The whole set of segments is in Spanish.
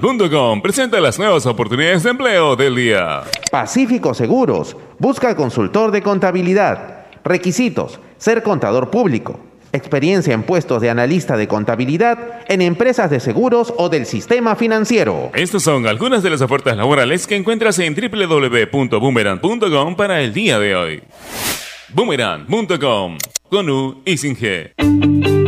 Boomerang.com presenta las nuevas oportunidades de empleo del día. Pacífico Seguros busca consultor de contabilidad. Requisitos: ser contador público. Experiencia en puestos de analista de contabilidad en empresas de seguros o del sistema financiero. Estas son algunas de las ofertas laborales que encuentras en www.boomerang.com para el día de hoy. Boomerang.com con U y sin G.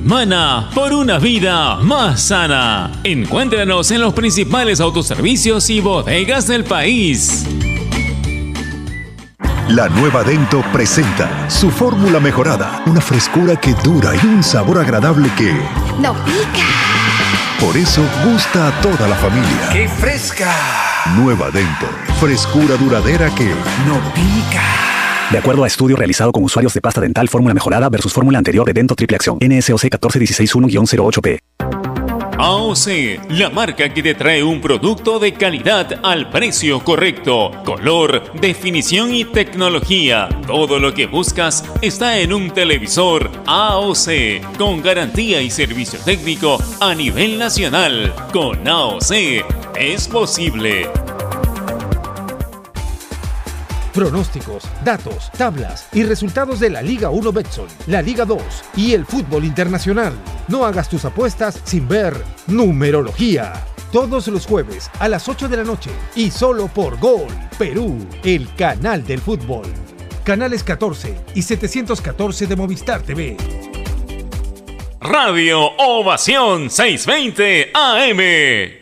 Mana por una vida más sana. Encuéntranos en los principales autoservicios y bodegas del país. La nueva Dento presenta su fórmula mejorada, una frescura que dura y un sabor agradable que no pica. Por eso gusta a toda la familia. ¡Qué fresca! Nueva Dento, frescura duradera que no pica. De acuerdo a estudio realizado con usuarios de pasta dental fórmula mejorada versus fórmula anterior de Dento Triple Acción, NSOC 14161-08P. AOC, la marca que te trae un producto de calidad al precio correcto, color, definición y tecnología. Todo lo que buscas está en un televisor AOC, con garantía y servicio técnico a nivel nacional. Con AOC es posible pronósticos, datos, tablas y resultados de la Liga 1 Betson, la Liga 2 y el fútbol internacional. No hagas tus apuestas sin ver numerología. Todos los jueves a las 8 de la noche y solo por Gol Perú, el canal del fútbol. Canales 14 y 714 de Movistar TV. Radio Ovación 620 AM.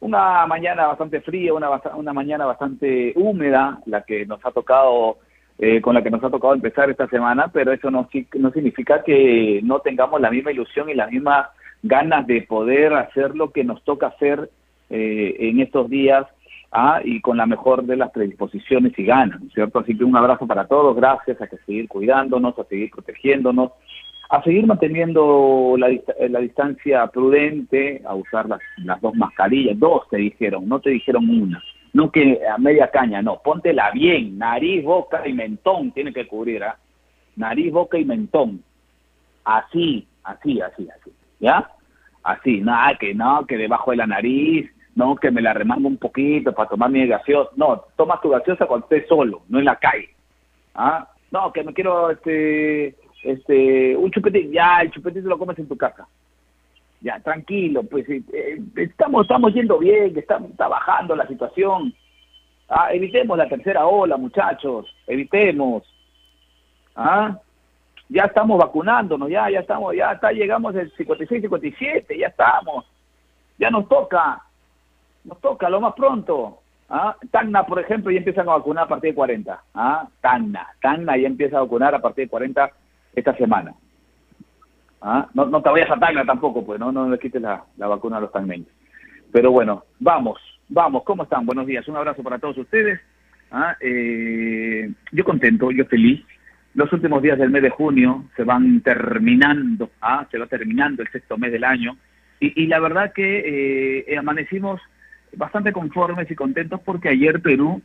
Una mañana bastante fría, una, una mañana bastante húmeda, la que nos ha tocado, eh, con la que nos ha tocado empezar esta semana, pero eso no, no significa que no tengamos la misma ilusión y las mismas ganas de poder hacer lo que nos toca hacer eh, en estos días ¿ah? y con la mejor de las predisposiciones y ganas, ¿cierto? Así que un abrazo para todos, gracias, a que seguir cuidándonos, a seguir protegiéndonos, a seguir manteniendo la, la distancia prudente, a usar las, las, dos mascarillas, dos te dijeron, no te dijeron una, no que a media caña, no, póntela bien, nariz, boca y mentón tiene que cubrir, ¿ah? Nariz, boca y mentón, así, así, así, así, ¿ya? Así, nada, que no, que debajo de la nariz, no, que me la remango un poquito para tomar mi gaseosa, no, toma tu gaseosa cuando estés solo, no en la calle, ¿ah? No, que me quiero, este este, un chupetín, ya el chupetín se lo comes en tu casa. Ya, tranquilo, pues eh, eh, estamos, estamos yendo bien, está, está bajando la situación. Ah, evitemos la tercera ola, muchachos, evitemos. ¿Ah? Ya estamos vacunándonos, ya, ya estamos, ya está, llegamos el 56, 57, ya estamos. Ya nos toca, nos toca lo más pronto. ¿Ah? Tacna, por ejemplo, ya empiezan a vacunar a partir de 40. ¿Ah? Tacna, Tacna ya empieza a vacunar a partir de 40 esta semana. ¿Ah? No, no te vayas a Tacna tampoco, pues, no, no le quites la, la vacuna a los tagneños. Pero bueno, vamos, vamos, ¿cómo están? Buenos días, un abrazo para todos ustedes. ¿Ah? Eh, yo contento, yo feliz. Los últimos días del mes de junio se van terminando, ¿ah? se va terminando el sexto mes del año. Y, y la verdad que eh, amanecimos bastante conformes y contentos porque ayer Perú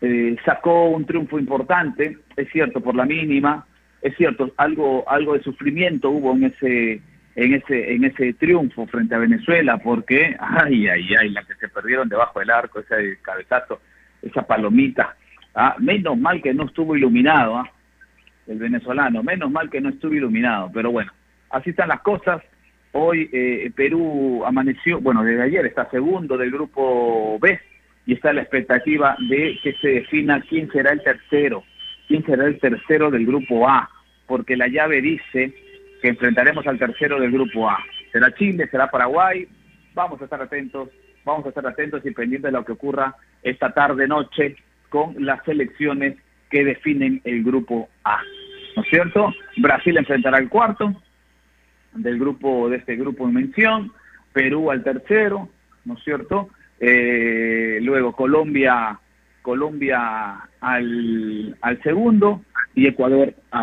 eh, sacó un triunfo importante, es cierto, por la mínima, es cierto, algo, algo de sufrimiento hubo en ese, en ese, en ese triunfo frente a Venezuela, porque, ay, ay, ay, la que se perdieron debajo del arco, ese cabezazo, esa palomita, ah, menos mal que no estuvo iluminado, ah, el venezolano, menos mal que no estuvo iluminado, pero bueno, así están las cosas, Hoy eh, Perú amaneció, bueno, desde ayer está segundo del grupo B y está la expectativa de que se defina quién será el tercero, quién será el tercero del grupo A, porque la llave dice que enfrentaremos al tercero del grupo A. Será Chile, será Paraguay, vamos a estar atentos, vamos a estar atentos y pendientes de lo que ocurra esta tarde noche con las elecciones que definen el grupo A. ¿No es cierto? Brasil enfrentará al cuarto, del grupo, de este grupo en mención, Perú al tercero, ¿no es cierto? Eh, luego Colombia, Colombia al, segundo y Ecuador a,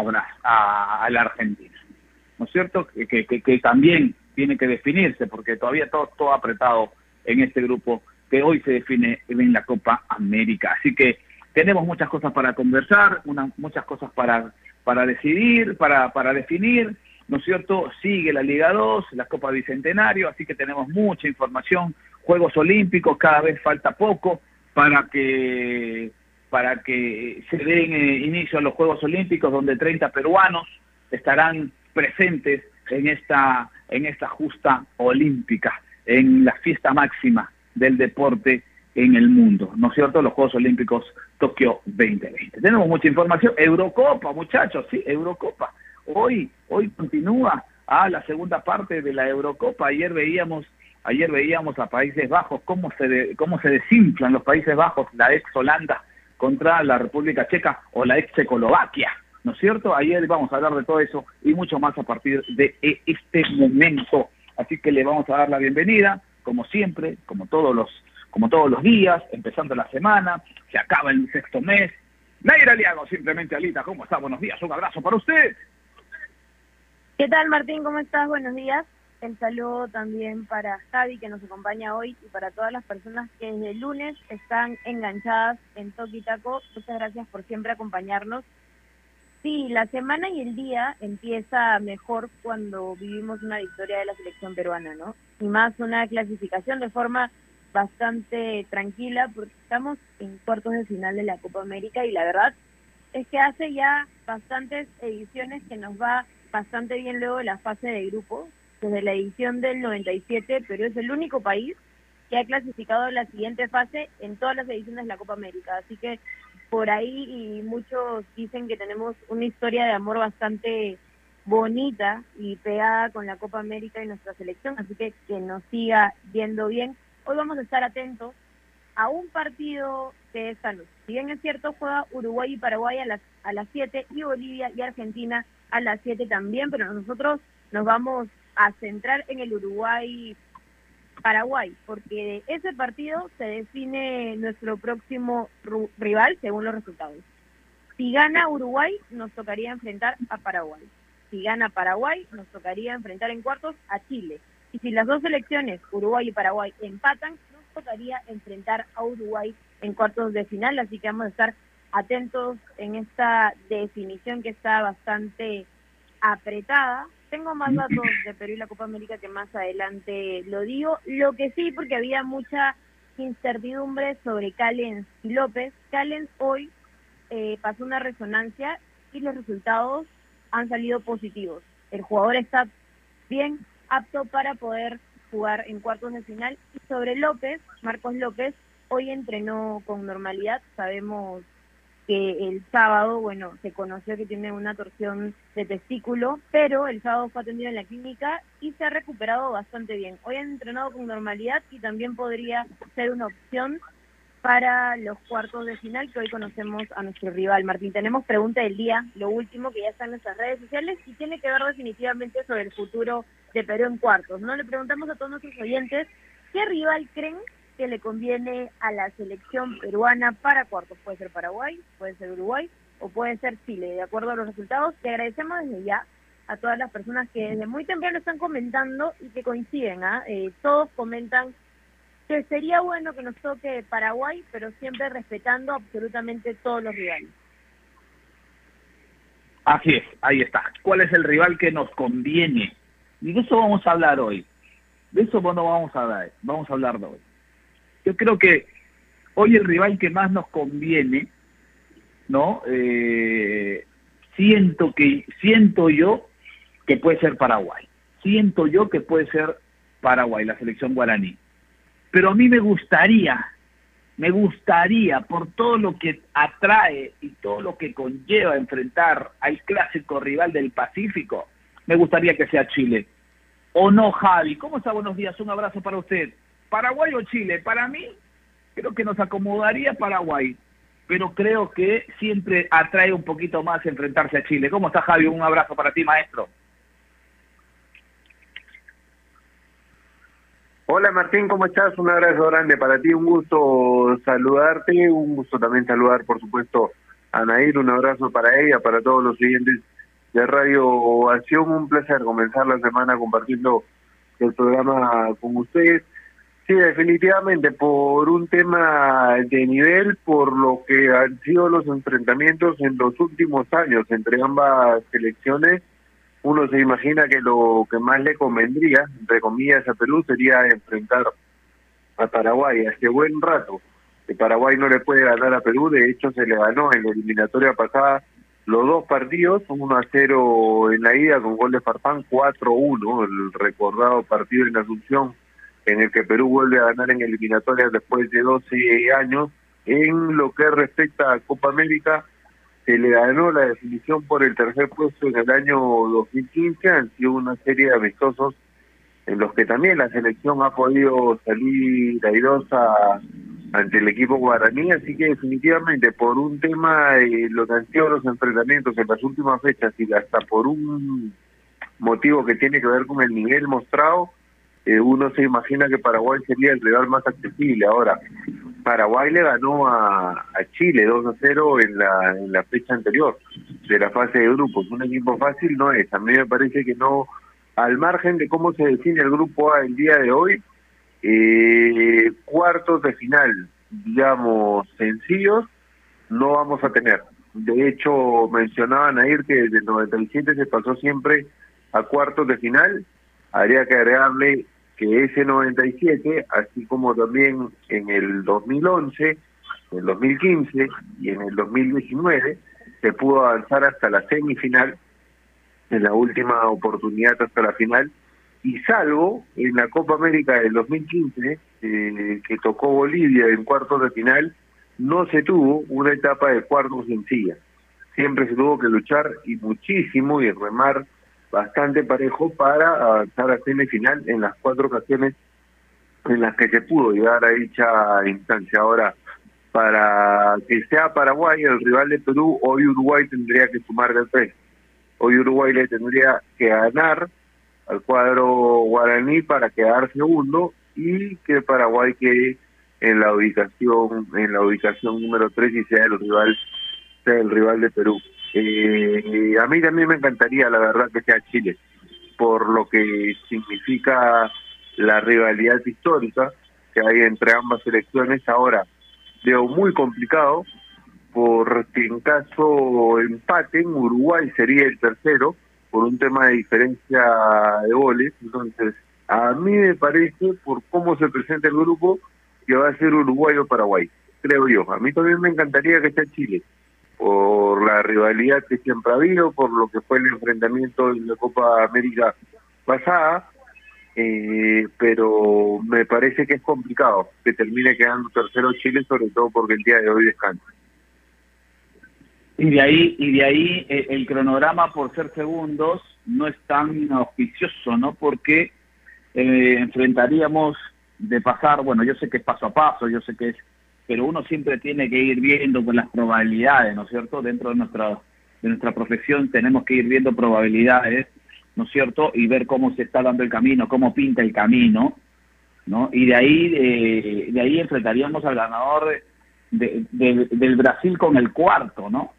a, la Argentina, ¿no es cierto? Que, que, también tiene que definirse porque todavía todo, todo apretado en este grupo que hoy se define en la Copa América. Así que tenemos muchas cosas para conversar, muchas cosas para, para decidir, para, para definir ¿no es cierto? Sigue la Liga 2, la Copa Bicentenario, así que tenemos mucha información, Juegos Olímpicos, cada vez falta poco para que para que se den eh, inicio a los Juegos Olímpicos donde 30 peruanos estarán presentes en esta en esta justa olímpica, en la fiesta máxima del deporte en el mundo, ¿no es cierto? Los Juegos Olímpicos Tokio 2020. Tenemos mucha información, Eurocopa, muchachos, sí, Eurocopa. Hoy, hoy continúa a la segunda parte de la Eurocopa. Ayer veíamos, ayer veíamos a Países Bajos cómo se cómo se desinflan los Países Bajos, la ex Holanda contra la República Checa o la ex Checoslovaquia. ¿No es cierto? Ayer vamos a hablar de todo eso y mucho más a partir de este momento. Así que le vamos a dar la bienvenida, como siempre, como todos los, como todos los días, empezando la semana, se acaba el sexto mes. Naira Liago, simplemente Alita, ¿cómo está? Buenos días, un abrazo para usted. ¿Qué tal Martín? ¿Cómo estás? Buenos días. El saludo también para Javi que nos acompaña hoy y para todas las personas que desde lunes están enganchadas en Toki Taco. Muchas gracias por siempre acompañarnos. Sí, la semana y el día empieza mejor cuando vivimos una victoria de la selección peruana, ¿no? Y más una clasificación de forma bastante tranquila porque estamos en cuartos de final de la Copa América y la verdad es que hace ya bastantes ediciones que nos va bastante bien luego de la fase de grupo, desde la edición del 97, pero es el único país que ha clasificado la siguiente fase en todas las ediciones de la Copa América. Así que por ahí y muchos dicen que tenemos una historia de amor bastante bonita y pegada con la Copa América y nuestra selección, así que que nos siga viendo bien. Hoy vamos a estar atentos a un partido que es salud. Si bien es cierto, juega Uruguay y Paraguay a las, a las 7 y Bolivia y Argentina a las 7 también, pero nosotros nos vamos a centrar en el Uruguay-Paraguay, porque de ese partido se define nuestro próximo rival según los resultados. Si gana Uruguay, nos tocaría enfrentar a Paraguay. Si gana Paraguay, nos tocaría enfrentar en cuartos a Chile. Y si las dos selecciones, Uruguay y Paraguay, empatan, nos tocaría enfrentar a Uruguay en cuartos de final. Así que vamos a estar atentos en esta definición que está bastante apretada. Tengo más datos de Perú y la Copa América que más adelante lo digo. Lo que sí, porque había mucha incertidumbre sobre Callens y López. Callens hoy eh, pasó una resonancia y los resultados han salido positivos. El jugador está bien apto para poder jugar en cuartos de final. Y sobre López, Marcos López, hoy entrenó con normalidad, sabemos que el sábado, bueno, se conoció que tiene una torsión de testículo, pero el sábado fue atendido en la clínica y se ha recuperado bastante bien. Hoy han entrenado con normalidad y también podría ser una opción para los cuartos de final que hoy conocemos a nuestro rival. Martín, tenemos pregunta del día, lo último que ya está en nuestras redes sociales y tiene que ver definitivamente sobre el futuro de Perú en cuartos. No le preguntamos a todos nuestros oyentes qué rival creen que le conviene a la selección peruana para cuartos. Puede ser Paraguay, puede ser Uruguay o puede ser Chile. De acuerdo a los resultados, te agradecemos desde ya a todas las personas que desde muy temprano están comentando y que coinciden. ¿ah? Eh, todos comentan que sería bueno que nos toque Paraguay, pero siempre respetando absolutamente todos los rivales. Así es, ahí está. ¿Cuál es el rival que nos conviene? Y de eso vamos a hablar hoy. De eso no vamos a hablar, vamos a hablar de hoy. Yo creo que hoy el rival que más nos conviene, ¿no? Eh, siento que siento yo que puede ser Paraguay. Siento yo que puede ser Paraguay, la selección guaraní. Pero a mí me gustaría, me gustaría, por todo lo que atrae y todo lo que conlleva enfrentar al clásico rival del Pacífico, me gustaría que sea Chile. ¿O no, Javi? ¿Cómo está? Buenos días, un abrazo para usted. ¿Paraguay o Chile? Para mí, creo que nos acomodaría Paraguay, pero creo que siempre atrae un poquito más enfrentarse a Chile. ¿Cómo está, Javi? Un abrazo para ti, maestro. Hola Martín, ¿cómo estás? Un abrazo grande para ti, un gusto saludarte, un gusto también saludar por supuesto a Nair, un abrazo para ella, para todos los siguientes de Radio Acción, un placer comenzar la semana compartiendo el programa con ustedes. Sí, definitivamente, por un tema de nivel, por lo que han sido los enfrentamientos en los últimos años entre ambas selecciones, uno se imagina que lo que más le convendría, entre comillas, a Perú sería enfrentar a Paraguay. Hace buen rato que Paraguay no le puede ganar a Perú, de hecho se le ganó en la eliminatoria pasada los dos partidos, 1 a 0 en la ida con gol de Farfán, 4-1, el recordado partido en Asunción, en el que Perú vuelve a ganar en eliminatoria después de 12 años. En lo que respecta a Copa América, se le ganó la definición por el tercer puesto en el año 2015, han sido una serie de amistosos en los que también la selección ha podido salir airosa ante el equipo guaraní, así que definitivamente por un tema de lo que han los enfrentamientos en las últimas fechas y hasta por un motivo que tiene que ver con el nivel mostrado, eh, uno se imagina que Paraguay sería el rival más accesible. Ahora, Paraguay le ganó a, Chile 2 a 0 en la, fecha anterior de la fase de grupos. Un equipo fácil no es. A mí me parece que no, al margen de cómo se define el grupo A el día de hoy, eh, cuartos de final, digamos, sencillos, no vamos a tener. De hecho, mencionaban a ir que desde el 97 se pasó siempre a cuartos de final. Habría que agregarle que ese 97, así como también en el 2011, en el 2015 y en el 2019, se pudo avanzar hasta la semifinal, en la última oportunidad hasta la final, y salvo en la Copa América del 2015, eh, que tocó Bolivia en cuartos de final, no se tuvo una etapa de cuartos sencilla. Siempre se tuvo que luchar y muchísimo y remar bastante parejo para avanzar a semifinal en las cuatro ocasiones en las que se pudo llegar a dicha instancia. Ahora, para que sea Paraguay el rival de Perú, hoy Uruguay tendría que sumar de tres. Hoy Uruguay le tendría que ganar al cuadro guaraní para quedar segundo y que Paraguay quede en la ubicación en la ubicación número tres y sea el rival sea el rival de Perú. Eh, a mí también me encantaría, la verdad, que sea Chile, por lo que significa la rivalidad histórica que hay entre ambas selecciones. Ahora, veo muy complicado, porque en caso empate, en Uruguay sería el tercero, por un tema de diferencia de goles. Entonces, a mí me parece, por cómo se presenta el grupo, que va a ser Uruguay o Paraguay, creo yo. A mí también me encantaría que sea Chile por la rivalidad que siempre ha habido, por lo que fue el enfrentamiento en la Copa América pasada, eh, pero me parece que es complicado que termine quedando tercero Chile, sobre todo porque el día de hoy descansa. Y de ahí, y de ahí eh, el cronograma por ser segundos no es tan auspicioso, ¿no? Porque eh, enfrentaríamos de pasar, bueno, yo sé que es paso a paso, yo sé que es, pero uno siempre tiene que ir viendo con las probabilidades, ¿no es cierto? Dentro de nuestra, de nuestra profesión tenemos que ir viendo probabilidades, ¿no es cierto? Y ver cómo se está dando el camino, cómo pinta el camino, ¿no? Y de ahí, eh, de ahí enfrentaríamos al ganador de, del Brasil con el cuarto, ¿no?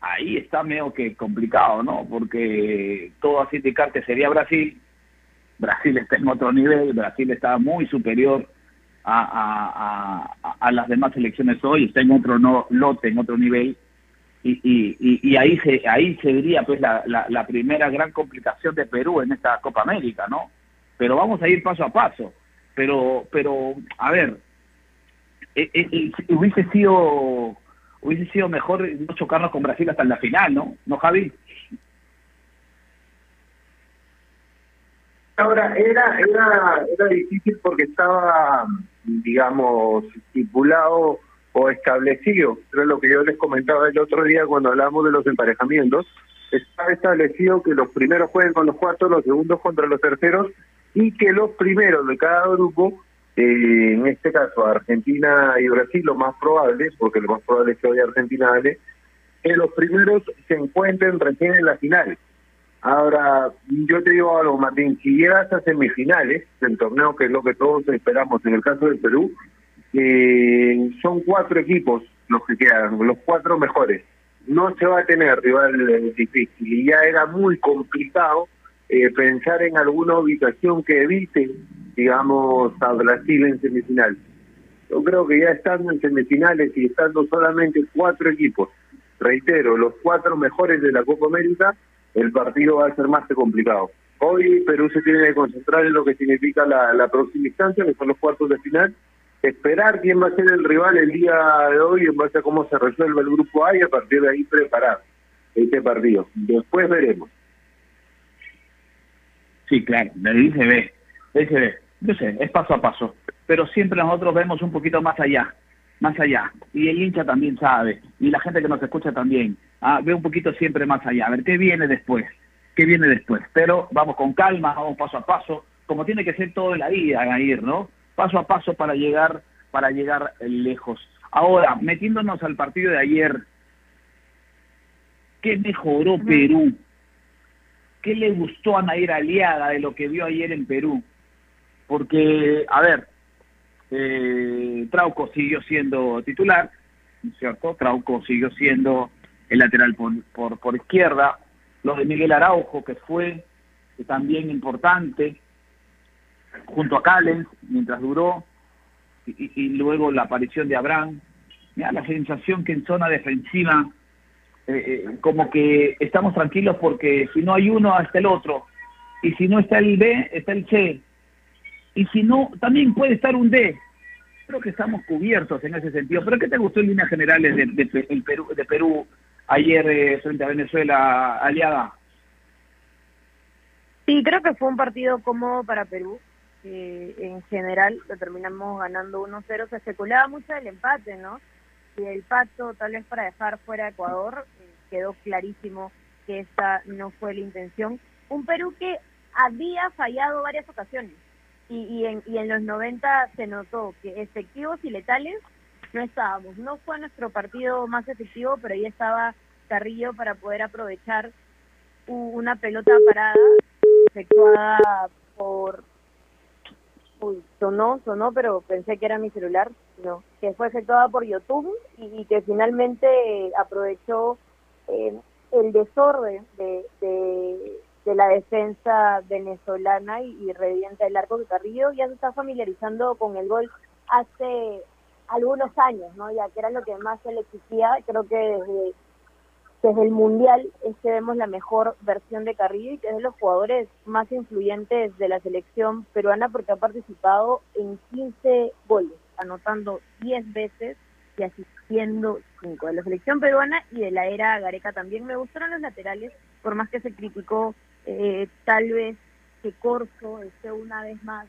Ahí está medio que complicado, ¿no? Porque todo así indicar que sería Brasil, Brasil está en otro nivel, Brasil está muy superior a, a, las demás selecciones hoy, está en otro no, lote, en otro nivel, y, y, y, ahí se ahí se diría pues la, la, primera gran complicación de Perú en esta Copa América, ¿no? Pero vamos a ir paso a paso. Pero, pero a ver, e, e, e, hubiese sido hubiese sido mejor no chocarnos con Brasil hasta la final, ¿no? ¿No, Javi? Ahora, era, era, era difícil porque estaba, digamos, estipulado o establecido, pero lo que yo les comentaba el otro día cuando hablamos de los emparejamientos, estaba establecido que los primeros jueguen con los cuartos, los segundos contra los terceros, y que los primeros de cada grupo, eh, en este caso Argentina y Brasil, lo más probable, porque lo más probable es que hoy Argentina gane, que los primeros se encuentren recién en la final. Ahora, yo te digo algo, Martín, si llegas a semifinales del torneo, que es lo que todos esperamos en el caso del Perú, eh, son cuatro equipos los que quedan, los cuatro mejores. No se va a tener rival difícil y ya era muy complicado eh, pensar en alguna ubicación que evite, digamos, a Brasil en semifinal. Yo creo que ya estando en semifinales y estando solamente cuatro equipos, reitero, los cuatro mejores de la Copa América, el partido va a ser más complicado. Hoy Perú se tiene que concentrar en lo que significa la, próxima instancia, que son los cuartos de final, esperar quién va a ser el rival el día de hoy en base a cómo se resuelve el grupo A y a partir de ahí preparar este partido. Después veremos. Sí, claro, de ahí se ve, de ahí se ve. Yo sé, es paso a paso, pero siempre nosotros vemos un poquito más allá, más allá. Y el hincha también sabe, y la gente que nos escucha también. Ah, ve un poquito siempre más allá, a ver qué viene después, qué viene después. Pero vamos con calma, vamos paso a paso, como tiene que ser todo en la vida, a ir, ¿no? Paso a paso para llegar, para llegar lejos. Ahora, metiéndonos al partido de ayer, ¿qué mejoró Perú? ¿Qué le gustó a Nair Aliaga de lo que vio ayer en Perú? Porque, a ver, eh, Trauco siguió siendo titular, ¿cierto? Trauco siguió siendo el lateral por, por, izquierda, lo de Miguel Araujo, que fue también importante, junto a Callens, mientras duró, y, luego la aparición de Abraham. Mira, la sensación que en zona defensiva, eh, eh, como que estamos tranquilos porque si no hay uno, está el otro. Y si no está el B, está el C. Y si no, también puede estar un D. Creo que estamos cubiertos en ese sentido. ¿Pero qué te gustó en líneas generales de, de, Perú, de Perú ayer eh, frente a Venezuela aliada? Sí, creo que fue un partido cómodo para Perú. en general lo terminamos ganando 1-0. Se especulaba mucho del empate, ¿no? Y el pacto tal vez para dejar fuera a Ecuador, eh, quedó clarísimo que esta no fue la intención. Un Perú que había fallado varias ocasiones y, y, en, y en los 90 se notó que efectivos y letales no estábamos. No fue nuestro partido más efectivo, pero ahí estaba Carrillo para poder aprovechar una pelota parada efectuada por... Uy, sonó, sonó, pero pensé que era mi celular, no, que fue efectuada por YouTube y, que finalmente aprovechó eh, el desorden de, de, la defensa venezolana y, y revienta el arco de Carrillo. Ya se está familiarizando con el gol hace algunos años, ¿no? Ya que era lo que más se le exigía, creo que desde, desde el Mundial es que vemos la mejor versión de Carrillo y que es de los jugadores más influyentes de la selección peruana porque ha participado en 15 goles, anotando 10 veces y asistiendo 5 de la selección peruana y de la era Gareca también. Me gustaron los laterales, por más que se criticó eh, tal vez que Corso esté una vez más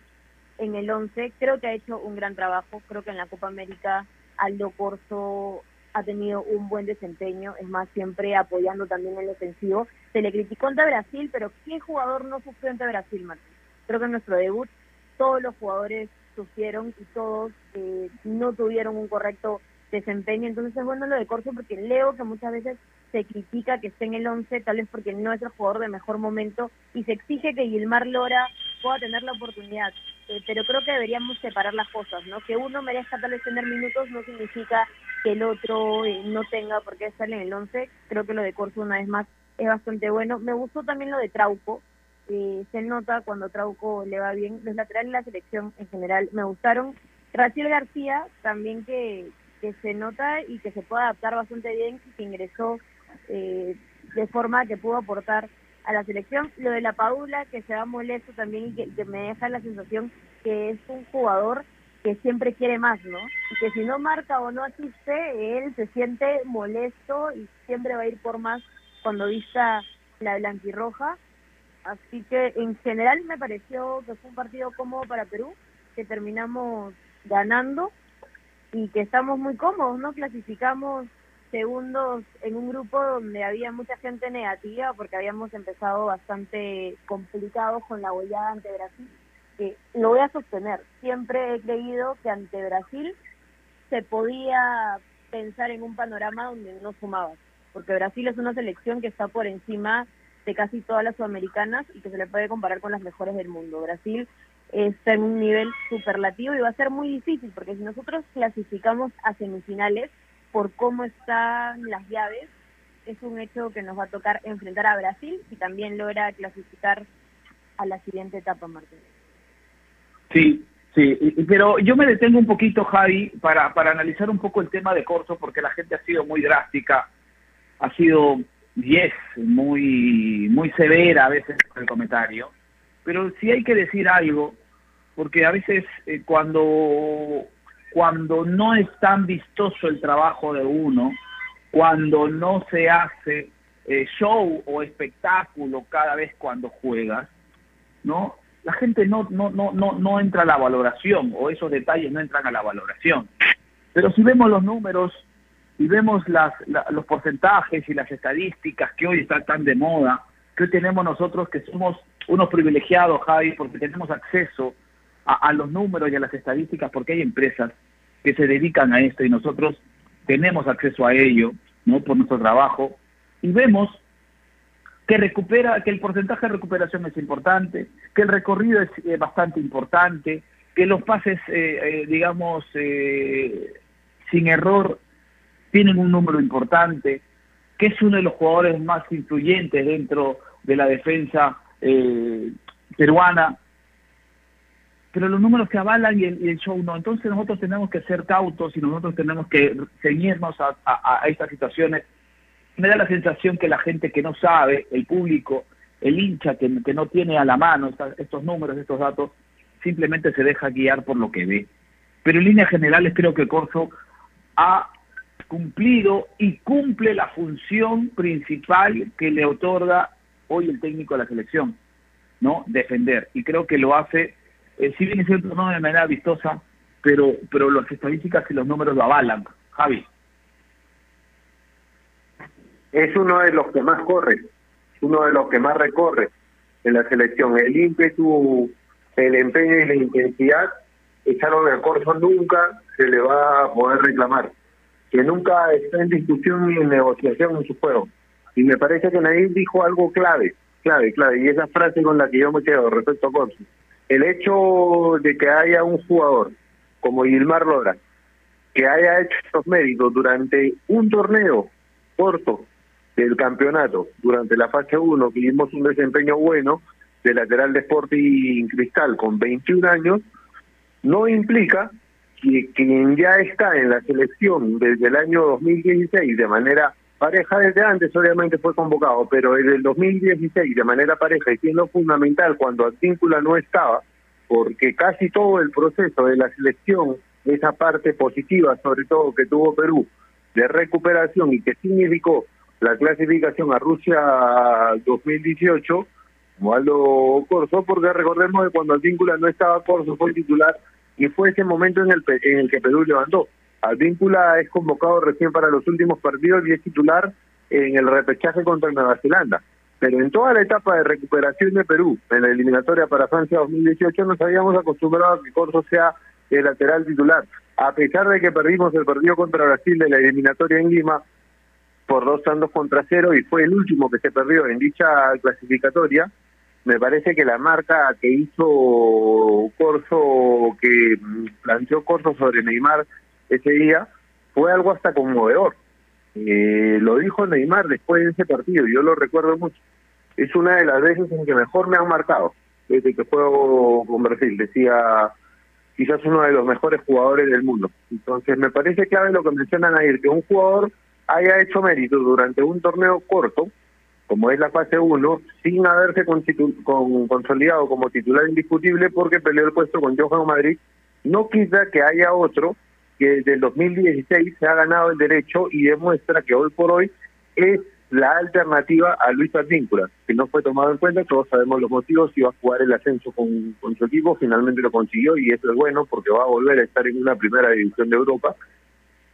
en el 11. Creo que ha hecho un gran trabajo. Creo que en la Copa América Aldo Corso ha tenido un buen desempeño, es más, siempre apoyando también el ofensivo. Se le criticó ante Brasil, pero ¿qué jugador no sufrió ante Brasil, Martín? Creo que en nuestro debut todos los jugadores sufrieron y todos eh, no tuvieron un correcto desempeño. Entonces es bueno lo de Corso porque leo que muchas veces se critica que esté en el 11, tal vez porque no es el jugador de mejor momento, y se exige que Gilmar Lora pueda tener la oportunidad. Eh, pero creo que deberíamos separar las cosas, ¿no? Que uno merezca tal vez tener minutos no significa que el otro eh, no tenga por qué estar en el 11. Creo que lo de Corso, una vez más, es bastante bueno. Me gustó también lo de Trauco. Eh, se nota cuando Trauco le va bien. Los laterales de la selección en general me gustaron. Raciel García también que, que se nota y que se puede adaptar bastante bien, que ingresó de forma que pudo aportar a la selección. Lo de la Paula, que se va molesto también y que, me deja la sensación que es un jugador que siempre quiere más, ¿no? Y que si no marca o no asiste, él se siente molesto y siempre va a ir por más cuando vista la blanquirroja. Así que en general me pareció que fue un partido cómodo para Perú, que terminamos ganando y que estamos muy cómodos, ¿no? Clasificamos segundos en un grupo donde había mucha gente negativa porque habíamos empezado bastante complicados con la goleada ante Brasil. que lo voy a sostener. Siempre he creído que ante Brasil se podía pensar en un panorama donde no sumaba, porque Brasil es una selección que está por encima de casi todas las sudamericanas y que se le puede comparar con las mejores del mundo. Brasil está en un nivel superlativo y va a ser muy difícil, porque si nosotros clasificamos a semifinales, por cómo están las llaves, es un hecho que nos va a tocar enfrentar a Brasil y también logra clasificar a la siguiente etapa, Martín. Sí, sí, pero yo me detengo un poquito, Javi, para, para analizar un poco el tema de Corso, porque la gente ha sido muy drástica, ha sido, yes, muy, muy severa a veces con el comentario, pero sí hay que decir algo, porque a veces eh, cuando cuando no es tan vistoso el trabajo de uno, cuando no se hace eh, show o espectáculo cada vez cuando juegas, ¿no? La gente no, no, no, no, no entra a la valoración o esos detalles no entran a la valoración. Pero si vemos los números y vemos las, los porcentajes y las estadísticas que hoy están tan de moda, que hoy tenemos nosotros que somos unos privilegiados, Javi, porque tenemos acceso a, los números y a las estadísticas porque hay empresas que se dedican a esto y nosotros tenemos acceso a ello, ¿no? Por nuestro trabajo y vemos que recupera, que el porcentaje de recuperación es importante, que el recorrido es eh, bastante importante, que los pases, eh, eh, digamos, sin error tienen un número importante, que es uno de los jugadores más influyentes dentro de la defensa peruana, pero los números que avalan y el, show no. Entonces nosotros tenemos que ser cautos y nosotros tenemos que ceñirnos a, estas situaciones. Me da la sensación que la gente que no sabe, el público, el hincha que, no tiene a la mano estos números, estos datos, simplemente se deja guiar por lo que ve. Pero en líneas generales creo que Corso ha cumplido y cumple la función principal que le otorga hoy el técnico de la selección, ¿no? Defender. Y creo que lo hace eh, si bien es cierto, de manera vistosa, pero, pero las estadísticas y los números lo avalan. Javi. Es uno de los que más corre, uno de los que más recorre en la selección. El ímpetu, el empeño y la intensidad, echaron el corso nunca se le va a poder reclamar. Que nunca está en discusión ni en negociación en su juego. Y me parece que nadie dijo algo clave, clave, clave. Y esa frase con la que yo me quedo respecto a Corso el hecho de que haya un jugador como Gilmar Lora, que haya hecho estos méritos durante un torneo corto del campeonato, durante la fase 1, que vimos un desempeño bueno de lateral de Sporting Cristal con 21 años, no implica que quien ya está en la selección desde el año 2016 de manera pareja desde antes, obviamente fue convocado, pero en el 2016 de manera pareja y siendo fundamental cuando Advíncula no estaba, porque casi todo el proceso de la selección, esa parte positiva sobre todo que tuvo Perú de recuperación y que significó la clasificación a Rusia 2018, como Aldo Corso, porque recordemos que cuando Advíncula no estaba Corso fue titular y fue ese momento en el, en el que Perú levantó. Advíncula es convocado recién para los últimos partidos y es titular en el repechaje contra Nueva Zelanda. Pero en toda la etapa de recuperación de Perú, en la eliminatoria para Francia 2018, nos habíamos acostumbrado a que Corso sea el lateral titular. A pesar de que perdimos el partido contra Brasil de la eliminatoria en Lima por dos tantos contra cero y fue el último que se perdió en dicha clasificatoria, me parece que la marca que hizo Corso, que planteó Corso sobre Neymar ese día, fue algo hasta conmovedor. Eh, lo dijo Neymar después de ese partido, yo lo recuerdo mucho. Es una de las veces en que mejor me han marcado desde que juego con Brasil. Decía, quizás uno de los mejores jugadores del mundo. Entonces me parece clave lo que mencionan ahí, que un jugador haya hecho mérito durante un torneo corto, como es la fase 1, sin haberse con, consolidado como titular indiscutible porque peleó el puesto con Johan Madrid, no quita que haya otro que desde el 2016 se ha ganado el derecho y demuestra que hoy por hoy es la alternativa a Luis Advíncula, que no fue tomado en cuenta, todos sabemos los motivos, iba a jugar el ascenso con, con su equipo, finalmente lo consiguió y eso es bueno porque va a volver a estar en una primera división de Europa.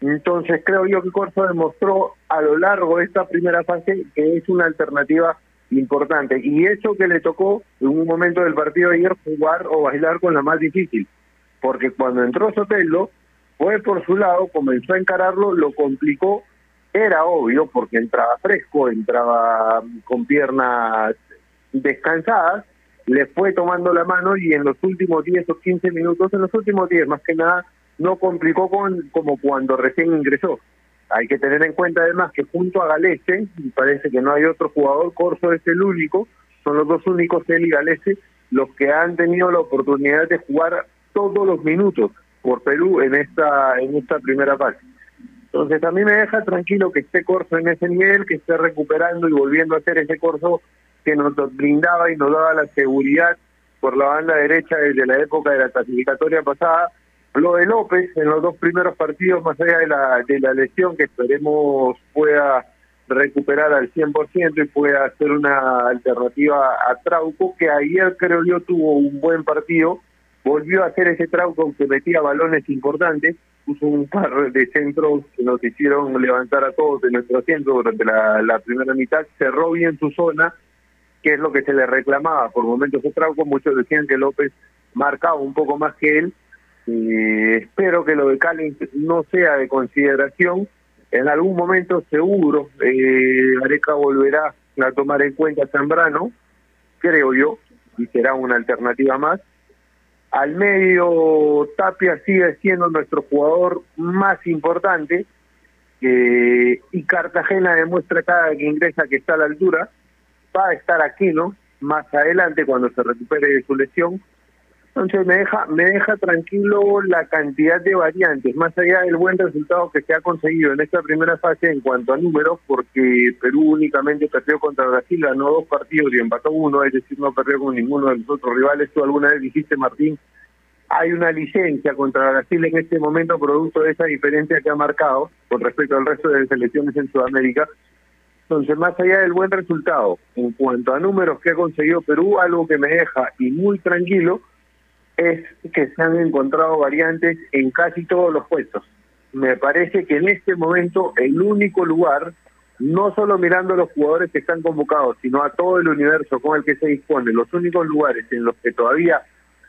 Entonces creo yo que Corso demostró a lo largo de esta primera fase que es una alternativa importante y eso que le tocó en un momento del partido de ayer jugar o bailar con la más difícil, porque cuando entró Sotelo fue por su lado, comenzó a encararlo, lo complicó, era obvio porque entraba fresco, entraba con piernas descansadas, le fue tomando la mano y en los últimos 10 o 15 minutos, en los últimos 10 más que nada, no complicó con, como cuando recién ingresó. Hay que tener en cuenta además que junto a Galese, parece que no hay otro jugador, Corso es el único, son los dos únicos, él y Galese, los que han tenido la oportunidad de jugar todos los minutos por Perú en esta en esta primera fase. Entonces a mí me deja tranquilo que esté Corso en ese nivel, que esté recuperando y volviendo a hacer ese Corso que nos brindaba y nos daba la seguridad por la banda derecha desde la época de la clasificatoria pasada. Lo de López en los dos primeros partidos, más allá de la, de la lesión que esperemos pueda recuperar al 100% y pueda hacer una alternativa a Trauco, que ayer creo yo tuvo un buen partido, volvió a hacer ese trauco que metía balones importantes, puso un par de centros que nos hicieron levantar a todos de nuestro centro durante la, primera mitad, cerró bien su zona, que es lo que se le reclamaba. Por momentos de trauco, muchos decían que López marcaba un poco más que él, y espero que lo de Cali no sea de consideración, en algún momento seguro eh, Areca volverá a tomar en cuenta Zambrano, creo yo, y será una alternativa más, al medio, Tapia sigue siendo nuestro jugador más importante y Cartagena demuestra cada que ingresa que está a la altura. Va a estar aquí, ¿no? Más adelante cuando se recupere de su lesión. Entonces me deja, me deja tranquilo la cantidad de variantes, más allá del buen resultado que se ha conseguido en esta primera fase en cuanto a números, porque Perú únicamente perdió contra Brasil, ganó dos partidos y empató uno, es decir, no perdió con ninguno de los otros rivales. Tú alguna vez dijiste, Martín, hay una licencia contra Brasil en este momento producto de esa diferencia que ha marcado con respecto al resto de selecciones en Sudamérica. Entonces, más allá del buen resultado, en cuanto a números que ha conseguido Perú, algo que me deja y muy tranquilo es que se han encontrado variantes en casi todos los puestos. Me parece que en este momento el único lugar, no solo mirando a los jugadores que están convocados, sino a todo el universo con el que se dispone, los únicos lugares en los que todavía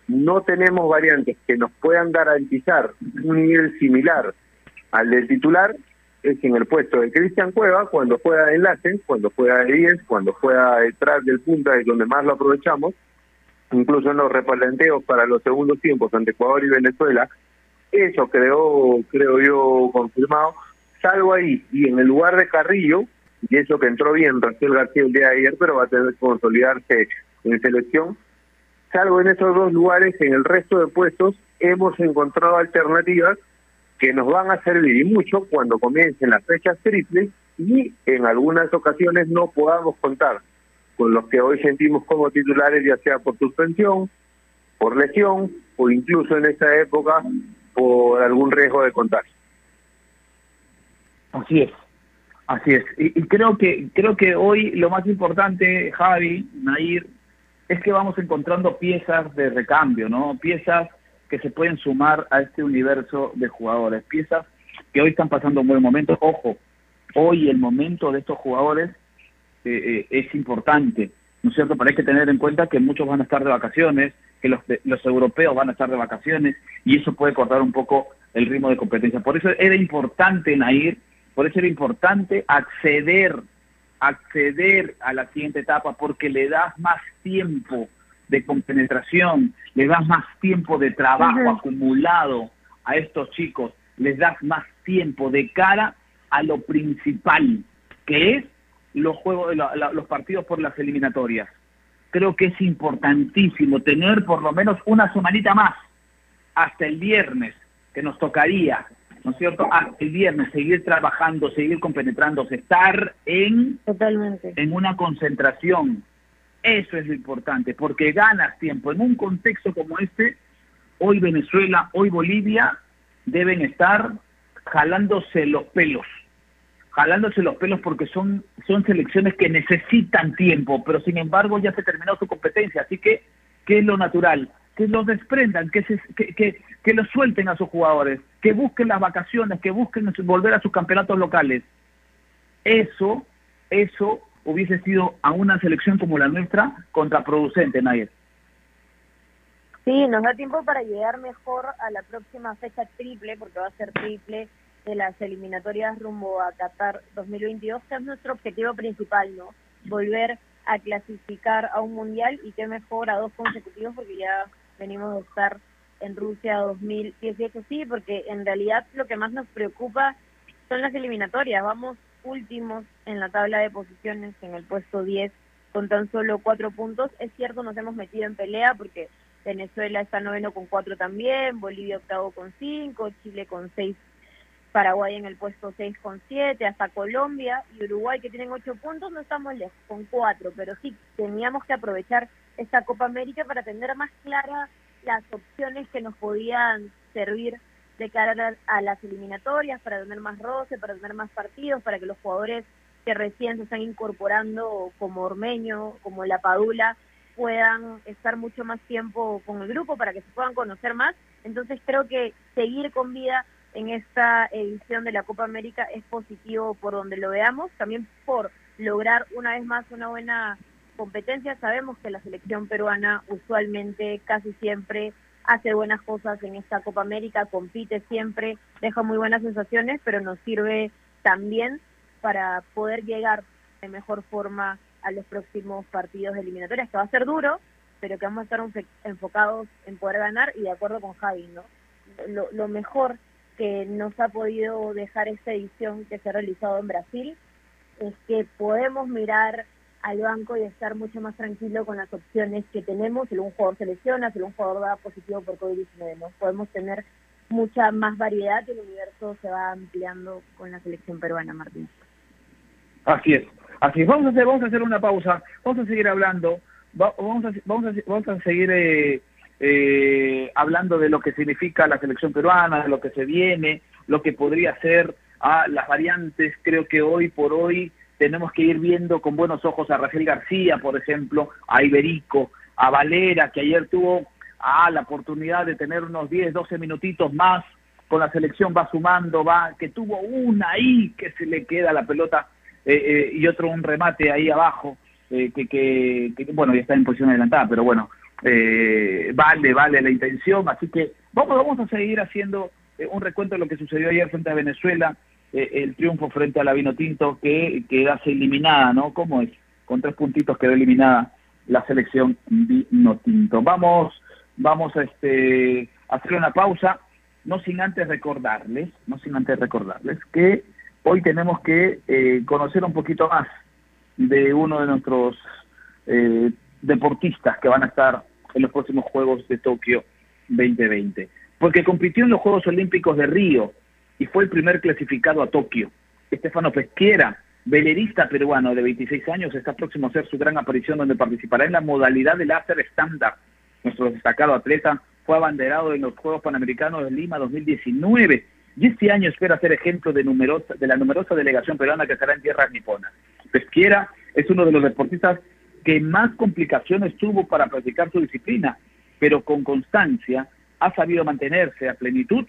no tenemos variantes que nos puedan garantizar un nivel similar al del titular, es en el puesto de Cristian Cueva, cuando juega de enlace, cuando juega de 10, cuando juega detrás del punta, es donde más lo aprovechamos, incluso en los replanteos para los segundos tiempos ante Ecuador y Venezuela, eso creo, creo yo confirmado, salvo ahí, y en el lugar de Carrillo, y eso que entró bien Rafael García el día de ayer, pero va a tener que consolidarse en selección, salvo en esos dos lugares, en el resto de puestos hemos encontrado alternativas que nos van a servir y mucho cuando comiencen las fechas triples y en algunas ocasiones no podamos contar con los que hoy sentimos como titulares, ya sea por suspensión, por lesión o incluso en esta época por algún riesgo de contagio. Así es, así es. Y, creo que creo que hoy lo más importante, Javi, Nair, es que vamos encontrando piezas de recambio, ¿no? Piezas que se pueden sumar a este universo de jugadores, piezas que hoy están pasando un buen momento. Ojo, hoy el momento de estos jugadores eh, eh, es importante, ¿no es cierto? Pero hay que tener en cuenta que muchos van a estar de vacaciones, que los, los europeos van a estar de vacaciones y eso puede cortar un poco el ritmo de competencia. Por eso era importante, Nair, por eso era importante acceder, acceder a la siguiente etapa, porque le das más tiempo de compenetración, le das más tiempo de trabajo acumulado a estos chicos, les das más tiempo de cara a lo principal, que es los juegos, los partidos por las eliminatorias. Creo que es importantísimo tener por lo menos una semanita más hasta el viernes que nos tocaría, ¿no es cierto? Hasta el viernes seguir trabajando, seguir compenetrándose, estar en Totalmente. en una concentración. Eso es lo importante, porque ganas tiempo. En un contexto como este, hoy Venezuela, hoy Bolivia, deben estar jalándose los pelos jalándose los pelos porque son, son selecciones que necesitan tiempo, pero sin embargo ya se terminó su competencia, así que, ¿qué es lo natural? Que los desprendan, que, se, que, que, que los suelten a sus jugadores, que busquen las vacaciones, que busquen volver a sus campeonatos locales. Eso, eso hubiese sido a una selección como la nuestra contraproducente, Nayer. Sí, nos da tiempo para llegar mejor a la próxima fecha triple, porque va a ser triple de las eliminatorias rumbo a Qatar 2022, que es nuestro objetivo principal, ¿no? Volver a clasificar a un mundial y qué mejor a dos consecutivos, porque ya venimos de estar en Rusia 2018, sí, porque en realidad lo que más nos preocupa son las eliminatorias. Vamos últimos en la tabla de posiciones, en el puesto 10, con tan solo cuatro puntos. Es cierto, nos hemos metido en pelea porque Venezuela está noveno con cuatro también, Bolivia octavo con cinco, Chile con seis, Paraguay en el puesto seis con siete, hasta Colombia y Uruguay que tienen ocho puntos, no estamos lejos, con cuatro, pero sí teníamos que aprovechar esta Copa América para tener más claras las opciones que nos podían servir de cara a las eliminatorias, para tener más roce, para tener más partidos, para que los jugadores que recién se están incorporando, como Ormeño, como La Padula, puedan estar mucho más tiempo con el grupo para que se puedan conocer más. Entonces creo que seguir con vida en esta edición de la Copa América es positivo por donde lo veamos, también por lograr una vez más una buena competencia. Sabemos que la selección peruana usualmente, casi siempre, hace buenas cosas en esta Copa América, compite siempre, deja muy buenas sensaciones, pero nos sirve también para poder llegar de mejor forma a los próximos partidos de eliminatorias, que va a ser duro, pero que vamos a estar enfocados en poder ganar y de acuerdo con Javi, ¿no? Lo, lo mejor que nos ha podido dejar esta edición que se ha realizado en Brasil es que podemos mirar al banco y estar mucho más tranquilo con las opciones que tenemos. Si un jugador se lesiona, si un jugador da positivo por COVID-19, ¿no? podemos tener mucha más variedad y el universo se va ampliando con la selección peruana, Martín. Así es. Así es. Vamos a hacer, vamos a hacer una pausa. Vamos a seguir hablando. vamos, a, vamos, a, vamos a seguir eh, eh, hablando de lo que significa la selección peruana, de lo que se viene, lo que podría ser a las variantes. Creo que hoy por hoy tenemos que ir viendo con buenos ojos a Rafael García, por ejemplo, a Iberico, a Valera, que ayer tuvo ah, la oportunidad de tener unos 10, 12 minutitos más con la selección, va sumando, va, que tuvo una ahí que se le queda la pelota eh, eh, y otro un remate ahí abajo, eh, que, que, que, bueno, ya está en posición adelantada, pero bueno, eh, vale, vale la intención, así que vamos, vamos a seguir haciendo eh, un recuento de lo que sucedió ayer frente a Venezuela, eh, el triunfo frente a la Vino Tinto que quedase eliminada, ¿no? ¿Cómo es? Con tres puntitos quedó eliminada la selección Vino Tinto. Vamos, vamos a este hacer una pausa, no sin antes recordarles, no sin antes recordarles que hoy tenemos que eh, conocer un poquito más de uno de nuestros eh, deportistas que van a estar en los próximos Juegos de Tokio 2020. Porque compitió en los Juegos Olímpicos de Río y fue el primer clasificado a Tokio. Estefano Pesquera, velerista peruano de 26 años, está próximo a hacer su gran aparición donde participará en la modalidad de láser estándar. Nuestro destacado atleta fue abanderado en los Juegos Panamericanos de Lima 2019 y este año espera ser ejemplo de, numerosa, de la numerosa delegación peruana que estará en tierras niponas. Pesquera es uno de los deportistas que más complicaciones tuvo para practicar su disciplina, pero con constancia ha sabido mantenerse a plenitud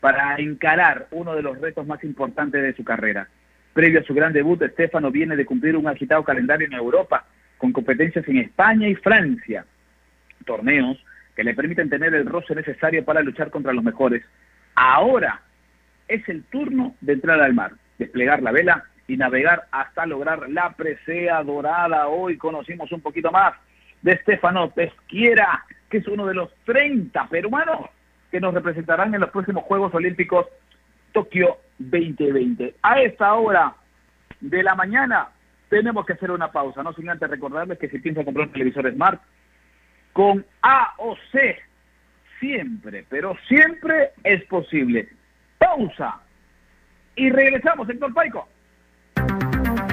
para encarar uno de los retos más importantes de su carrera. Previo a su gran debut, Estefano viene de cumplir un agitado calendario en Europa, con competencias en España y Francia, torneos que le permiten tener el roce necesario para luchar contra los mejores. Ahora es el turno de entrar al mar, desplegar la vela y navegar hasta lograr la presea dorada. Hoy conocimos un poquito más de Stefano Pesquiera, que es uno de los 30 peruanos que nos representarán en los próximos Juegos Olímpicos Tokio 2020. A esta hora de la mañana tenemos que hacer una pausa, no sin antes recordarles que si piensan comprar un televisor Smart, con AOC, siempre, pero siempre es posible. Pausa y regresamos, sector Paico.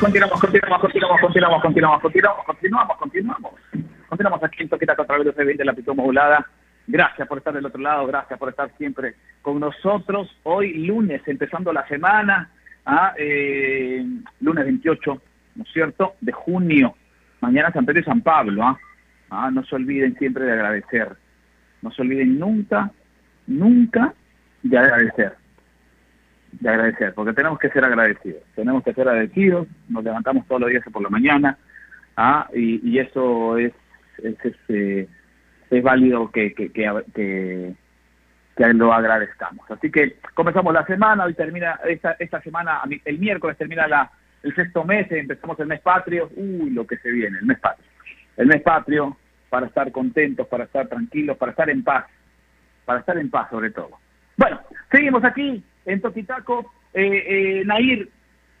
continuamos, continuamos, continuamos, continuamos, continuamos, continuamos, continuamos, continuamos. Continuamos aquí en Toquita contra el C20 de la Pitón Modulada. Gracias por estar del otro lado, gracias por estar siempre con nosotros. Hoy lunes, empezando la semana, a, eh, lunes 28, ¿no es cierto?, de junio. Mañana San Pedro y San Pablo. ¿eh? Ah, no se olviden siempre de agradecer. No se olviden nunca, nunca de agradecer de agradecer, porque tenemos que ser agradecidos, tenemos que ser agradecidos, nos levantamos todos los días por la mañana, ¿ah? y, eso es, este, es válido que, que, que, lo agradezcamos. Así que comenzamos la semana, hoy termina esta, esta semana, el miércoles termina la, el sexto mes, empezamos el mes patrio, uy, lo que se viene, el mes patrio. El mes patrio para estar contentos, para estar tranquilos, para estar en paz, para estar en paz sobre todo. Bueno, seguimos aquí en Toquitaco. Eh, eh, Nair,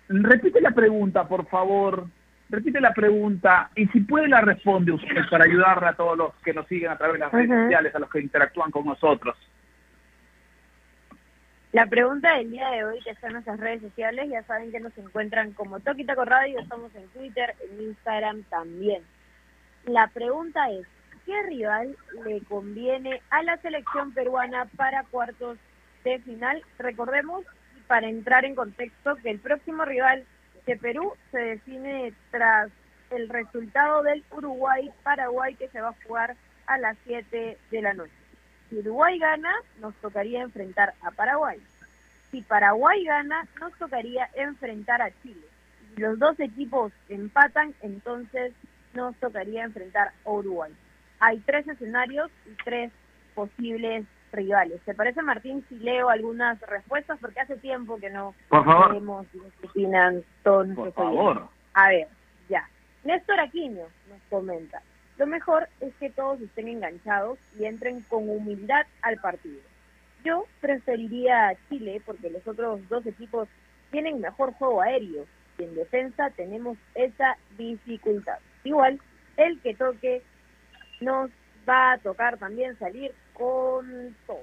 repite la pregunta, por favor. Repite la pregunta y si puede la responde usted para ayudar a todos los que nos siguen a través de las redes sociales, a los que interactúan con nosotros. La pregunta del día de hoy, que está en nuestras redes sociales, ya saben que nos encuentran como Toquitaco Radio, estamos en Twitter, en Instagram también. La pregunta es, ¿qué rival le conviene a la selección peruana para cuartos de final. Recordemos, para entrar en contexto, que el próximo rival de Perú se define tras el resultado del Uruguay-Paraguay que se va a jugar a las 7 de la noche. Si Uruguay gana, nos tocaría enfrentar a Paraguay. Si Paraguay gana, nos tocaría enfrentar a Chile. Si los dos equipos empatan, entonces nos tocaría enfrentar a Uruguay. Hay tres escenarios y tres posibles rivales. ¿Te parece, Martín, si leo algunas respuestas? Porque hace tiempo que no Por favor. vemos opinan todos Por favor. oyentes. A ver, ya. Néstor Aquino nos comenta. Lo mejor es que todos estén enganchados y entren con humildad al partido. Yo preferiría a Chile porque los otros dos equipos tienen mejor juego aéreo y en defensa tenemos esa dificultad. Igual, el que toque nos va a tocar también salir con todo.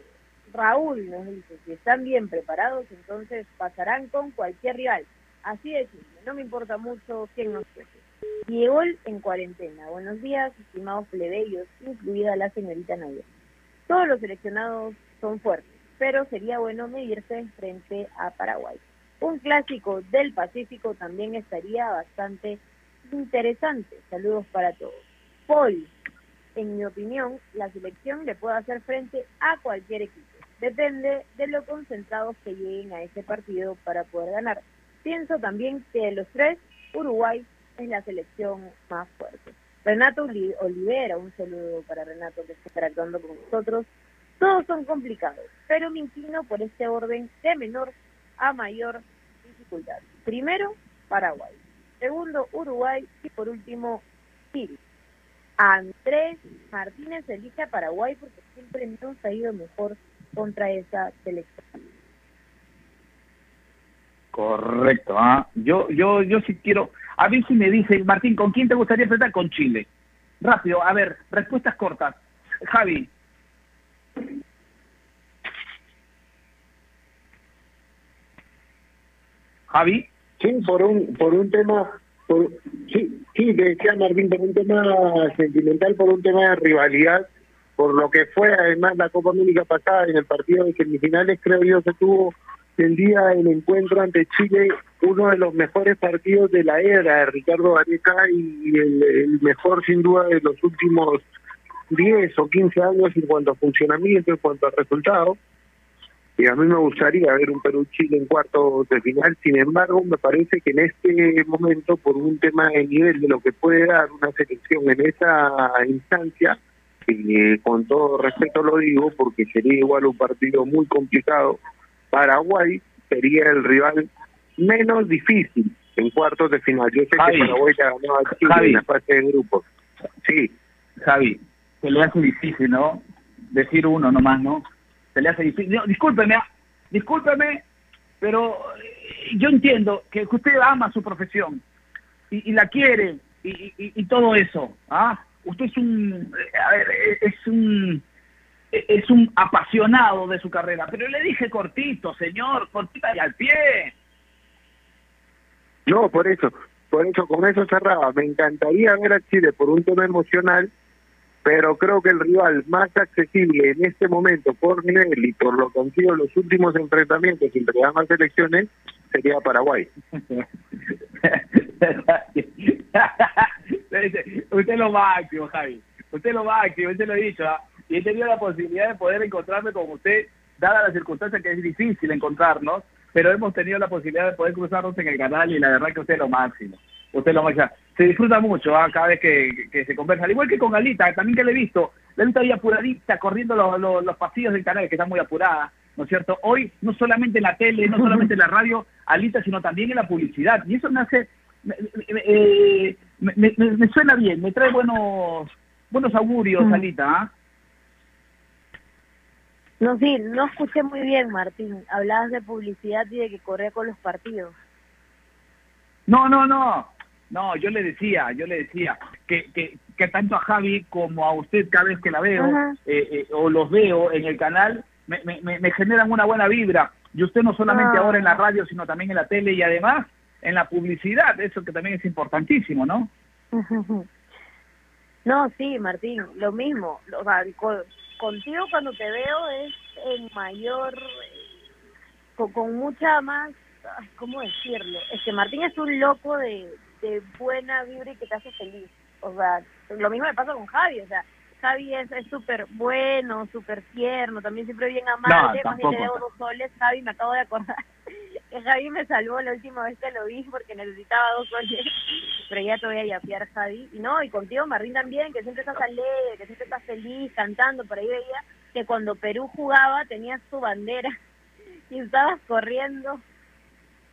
Raúl nos dice, si están bien preparados, entonces pasarán con cualquier rival. Así de simple, no me importa mucho quién nos toque. Diego en cuarentena. Buenos días, estimados plebeyos, incluida la señorita Nadia. Todos los seleccionados son fuertes, pero sería bueno medirse frente a Paraguay. Un clásico del Pacífico también estaría bastante interesante. Saludos para todos. Paul, en mi opinión, la selección le puede hacer frente a cualquier equipo. Depende de lo concentrados que lleguen a ese partido para poder ganar. Pienso también que de los tres, Uruguay es la selección más fuerte. Renato Oli- Olivera, un saludo para Renato que está interactuando con nosotros. Todos son complicados, pero me inclino por este orden de menor a mayor dificultad. Primero, Paraguay. Segundo, Uruguay. Y por último, Chile. Andrés Martínez elige a Paraguay porque siempre nos ha ido mejor contra esa selección. Correcto, ¿ah? Yo, yo, yo sí quiero. A ver si me dice, Martín, ¿con quién te gustaría enfrentar? Con Chile. Rápido, a ver, respuestas cortas. Javi. Javi. Sí, por un, por un tema, por, sí, sí, te decía Martín, por un tema sentimental, por un tema de rivalidad, por lo que fue además la Copa América pasada en el partido de semifinales, creo yo que tuvo el día del encuentro ante Chile uno de los mejores partidos de la era de Ricardo Gareca y el, el mejor sin duda de los últimos 10 o 15 años en cuanto a funcionamiento, en cuanto a resultados. Y a mí me gustaría ver un Perú-Chile en cuartos de final. Sin embargo, me parece que en este momento, por un tema de nivel de lo que puede dar una selección en esa instancia, eh, con todo respeto lo digo, porque sería igual un partido muy complicado, Paraguay sería el rival menos difícil en cuartos de final. Yo sé Javi. que Paraguay ya ganó a Chile Javi. en la fase de grupos. Sí. Javi, se le hace difícil, ¿no? Decir uno nomás, ¿no? Se le hace difícil. No, discúlpeme, ah, discúlpeme, pero eh, yo entiendo que usted ama su profesión y, la quiere y, todo eso, ¿ah? Usted es un, eh, a ver, eh, es un, es un apasionado de su carrera, pero le dije cortito, señor, cortita y al pie. No, por eso, por eso, con eso cerraba. Me encantaría ver a Chile por un tema emocional, pero creo que el rival más accesible en este momento por nivel y por lo sido los últimos enfrentamientos entre ambas selecciones sería Paraguay. usted lo máximo, Javi. Usted lo máximo, usted lo ha dicho. ¿ah? Y he tenido la posibilidad de poder encontrarme con usted, dada la circunstancia que es difícil encontrarnos, pero hemos tenido la posibilidad de poder cruzarnos en el canal y la verdad que usted es lo máximo. Usted lo máximo. Se disfruta mucho ¿ah? cada vez que, que se conversa. Al igual que con Alita, también que le he visto. La Alita ahí apuradita, corriendo los, los, los pasillos del canal, que está muy apurada. ¿no es cierto? Hoy, no solamente en la tele, no solamente en la radio, Alita, sino también en la publicidad. Y eso me hace, me, me- eh, me- me- me suena bien, me trae buenos buenos augurios, Mm. Alita. ¿ah? No, sí, no escuché muy bien, Martín. Hablabas de publicidad y de que corría con los partidos. No, no, no. No, yo le decía, yo le decía que, que, que tanto a Javi como a usted cada vez que la veo eh, eh, o los veo en el canal, me, me, me- generan una buena vibra. Y usted no solamente Ah. ahora en la radio, sino también en la tele y además en la publicidad, eso que también es importantísimo, ¿no? No, sí, Martín, lo mismo. O sea, co- contigo cuando te veo es en mayor, eh, con, con mucha más, ¿cómo decirlo? Es que Martín es un loco de, de buena vibra y que te hace feliz. O sea, lo mismo me pasa con Javi, o sea, Javi es súper bueno, súper tierno, también siempre bien amable, más bien le tampoco. debo dos soles, Javi me acabo de acordar que Javi me salvó la última vez que lo vi porque necesitaba dos soles, pero ya te voy a yapear Javi, y no, y contigo Martín también, que siempre estás alegre, que siempre estás feliz, cantando, por ahí veía, que cuando Perú jugaba tenías su bandera y estabas corriendo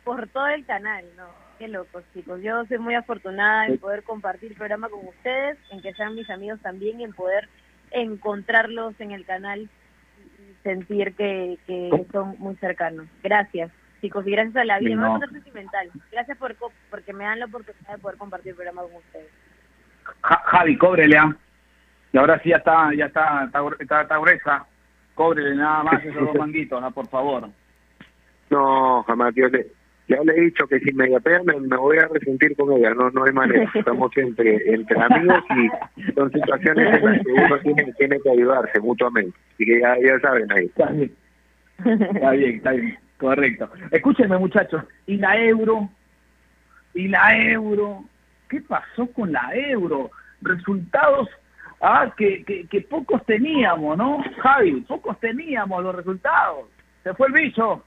por todo el canal, ¿no? Qué locos, chicos. Yo soy muy afortunada en poder compartir el programa con ustedes, en que sean mis amigos también y en poder encontrarlos en el canal y sentir que, que son muy cercanos. Gracias, chicos, y gracias a la vida. Me voy a poner sentimental. Gracias por porque me dan la oportunidad de poder compartir el programa con ustedes. Ja- Javi, cóbrele, ¿ah? Y ahora sí ya está, ya está, está, está, está gruesa. Cóbrele nada más esos dos manguitos, ¿no? Por favor. No, jamás, yo le, ya le he dicho que si me golpea me, me voy a resentir con ella, no no hay manera. Estamos entre, entre amigos y son situaciones en las que uno tiene, tiene que ayudarse mutuamente. Así que ya, ya saben ahí. Está bien. Está bien, está bien. Correcto. Escúchenme, muchachos. ¿Y la euro? ¿Y la euro? ¿Qué pasó con la euro? Resultados ah, que, que, que pocos teníamos, ¿no? Javi, pocos teníamos los resultados. Se fue el bicho.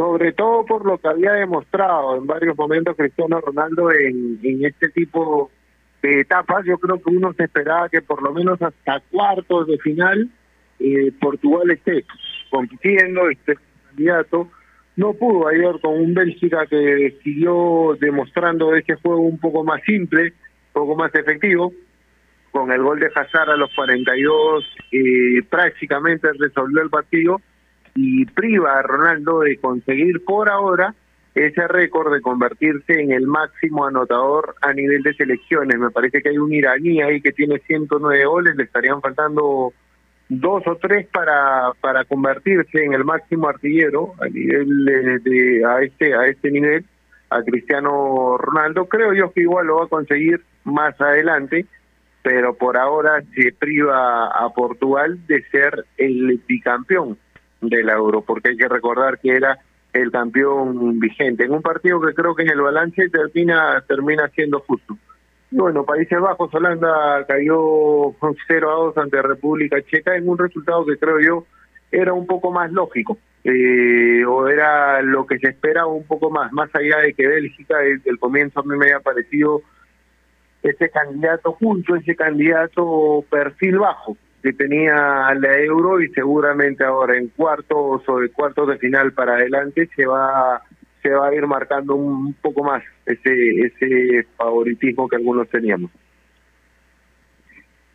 Sobre todo por lo que había demostrado en varios momentos Cristiano Ronaldo en, en este tipo de etapas. Yo creo que uno se esperaba que por lo menos hasta cuartos de final eh, Portugal esté compitiendo, esté candidato. No pudo ayer con un Bélgica que siguió demostrando ese juego un poco más simple, un poco más efectivo. Con el gol de Hazard a los 42 eh, prácticamente resolvió el partido y priva a Ronaldo de conseguir por ahora ese récord de convertirse en el máximo anotador a nivel de selecciones. Me parece que hay un iraní ahí que tiene 109 goles, le estarían faltando dos o tres para para convertirse en el máximo artillero a nivel de, a este a este nivel a Cristiano Ronaldo. Creo yo que igual lo va a conseguir más adelante pero por ahora se priva a Portugal de ser el bicampeón de la Euro, porque hay que recordar que era el campeón vigente, en un partido que creo que en el balance termina termina siendo justo. Bueno, Países Bajos, Holanda cayó 0 a 2 ante República Checa en un resultado que creo yo era un poco más lógico, eh, o era lo que se esperaba un poco más, más allá de que Bélgica desde el comienzo a mí me había parecido ese candidato junto, ese candidato perfil bajo que tenía la Euro y seguramente ahora en cuartos o de cuartos de final para adelante se va se va a ir marcando un poco más ese ese favoritismo que algunos teníamos.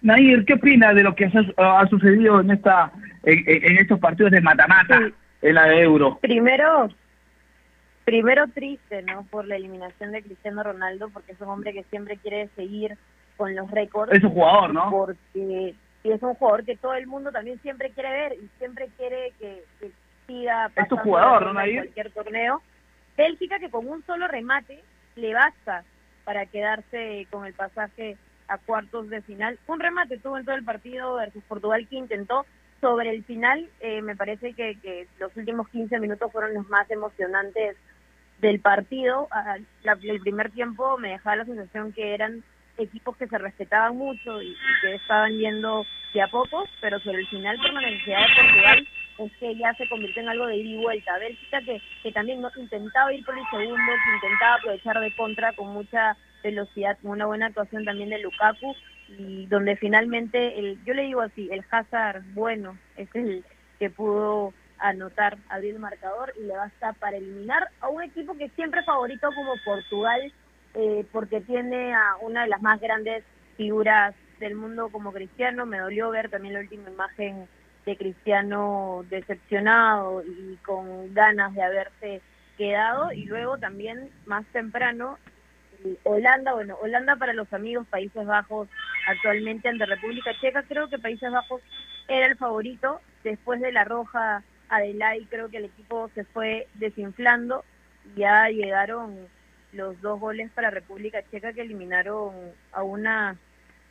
Nair, ¿qué opina de lo que ha, sucedido en esta en, estos partidos de mata-mata en la de Euro? Primero, primero triste, ¿no? Por la eliminación de Cristiano Ronaldo, porque es un hombre que siempre quiere seguir con los récords. Es un jugador, ¿no? Porque y es un jugador que todo el mundo también siempre quiere ver y siempre quiere que, que siga Es tu pasando jugador, la ¿no, ronda en cualquier torneo. Bélgica que con un solo remate le basta para quedarse con el pasaje a cuartos de final. Un remate tuvo en todo el partido versus Portugal que intentó. Sobre el final, eh, me parece que, que los últimos 15 minutos fueron los más emocionantes del partido. Ah, la- el primer tiempo me dejaba la sensación que eran equipos que se respetaban mucho y, que estaban yendo de a pocos, pero sobre el final, por la necesidad de Portugal, es que ya se convirtió en algo de ida y vuelta. Bélgica que, que también no intentaba ir por el segundo, intentaba aprovechar de contra con mucha velocidad, con una buena actuación también de Lukaku, y donde finalmente, el, yo le digo así, el Hazard bueno es el que pudo anotar, abrir el marcador y le basta para eliminar a un equipo que siempre favorito como Portugal, eh, porque tiene a una de las más grandes figuras del mundo como Cristiano. Me dolió ver también la última imagen de Cristiano decepcionado y con ganas de haberse quedado. Y luego también más temprano, Holanda, bueno, Holanda para los amigos Países Bajos actualmente ante República Checa. Creo que Países Bajos era el favorito. Después de la roja Adelay, creo que el equipo se fue desinflando. Ya llegaron los dos goles para República Checa que eliminaron a una,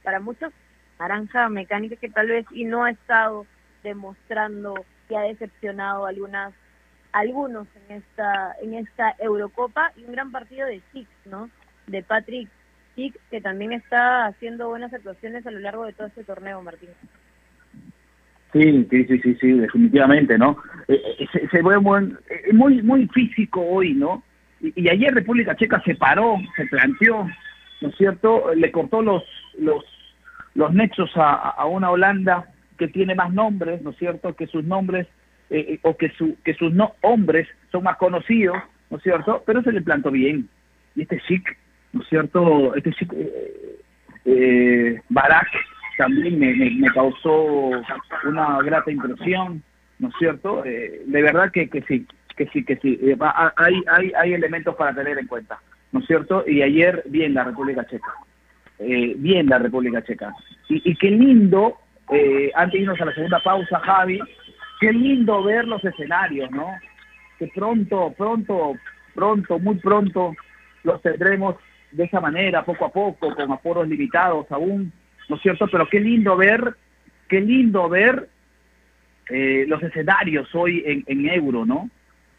para muchos, naranja mecánica que tal vez y no ha estado demostrando que ha decepcionado a algunas algunos en esta en esta Eurocopa y un gran partido de Six, ¿no? De Patrick Six que también está haciendo buenas actuaciones a lo largo de todo este torneo, Martín. Sí, sí, sí, sí, sí, definitivamente, ¿no? Eh, eh, se, se ve muy, eh, muy, muy físico hoy, ¿no? Y, ayer República Checa se paró, se planteó, ¿no es cierto? Le cortó los, los, los nexos a, una Holanda que tiene más nombres, ¿no es cierto?, que sus nombres eh, o que, su, que sus no, hombres son más conocidos, ¿no es cierto?, pero se le plantó bien. Y este chic, ¿no es cierto?, este chic, eh, eh, Barak también me, me, causó una grata impresión, ¿no es cierto? de verdad que, que sí, que sí, que sí. hay, hay, hay elementos para tener en cuenta, ¿no es cierto? Y ayer, bien la República Checa. Eh, bien la República Checa. Y, qué lindo, eh, antes de irnos a la segunda pausa, Javi, qué lindo ver los escenarios, ¿no? Que pronto, pronto, pronto, muy pronto los tendremos de esa manera, poco a poco, con aforos limitados aún, ¿no es cierto? Pero qué lindo ver, qué lindo ver eh, los escenarios hoy en, en euro, ¿no?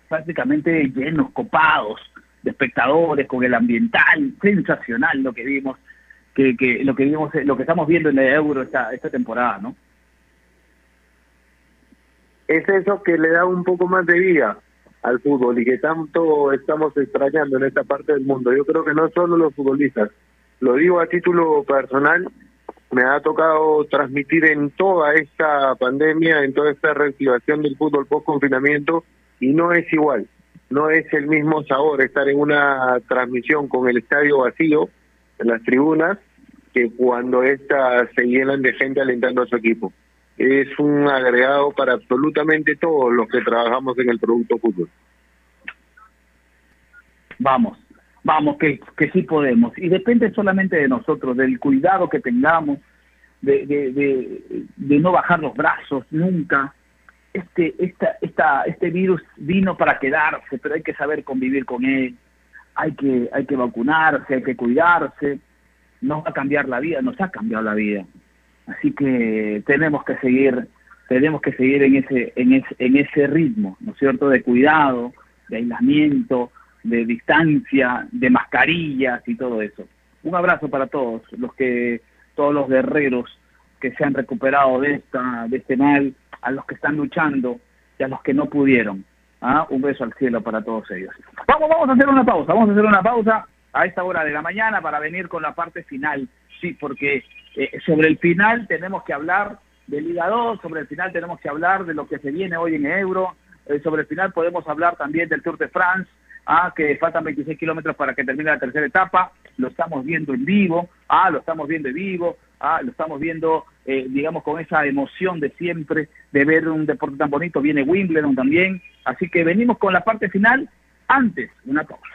Prácticamente llenos, copados de espectadores, con el ambiental, sensacional lo que vimos que, lo que vimos, lo que estamos viendo en el Euro esta, esta temporada, ¿no? Es eso que le da un poco más de vida al fútbol y que tanto estamos extrañando en esta parte del mundo. Yo creo que no solo los futbolistas, lo digo a título personal, me ha tocado transmitir en toda esta pandemia, en toda esta reactivación del fútbol post confinamiento y no es igual, no es el mismo sabor estar en una transmisión con el estadio vacío en las tribunas que cuando éstas se llenan de gente alentando a su equipo. Es un agregado para absolutamente todos los que trabajamos en el producto fútbol. Vamos, vamos, que, que sí podemos. Y depende solamente de nosotros, del cuidado que tengamos, de, de, de, no bajar los brazos nunca. Este, esta, esta, este virus vino para quedarse, pero hay que saber convivir con él hay que, hay que vacunarse, hay que cuidarse, nos va a cambiar la vida, nos ha cambiado la vida. Así que tenemos que seguir, tenemos que seguir en ese, en ese, en ese ritmo, ¿no es cierto?, de cuidado, de aislamiento, de distancia, de mascarillas y todo eso. Un abrazo para todos los que, todos los guerreros que se han recuperado de esta, de este mal, a los que están luchando y a los que no pudieron. ¿Ah? Un beso al cielo para todos ellos. Vamos, vamos a hacer una pausa, vamos a hacer una pausa a esta hora de la mañana para venir con la parte final. Sí, porque eh, sobre el final tenemos que hablar de Liga 2, sobre el final tenemos que hablar de lo que se viene hoy en Euro, eh, sobre el final podemos hablar también del Tour de France, ah, que faltan 26 kilómetros para que termine la tercera etapa, lo estamos viendo en vivo, ah, lo estamos viendo en vivo, ah, lo estamos viendo, eh, digamos, con esa emoción de siempre de ver un deporte tan bonito, viene Wimbledon también, así que venimos con la parte final, antes una pausa.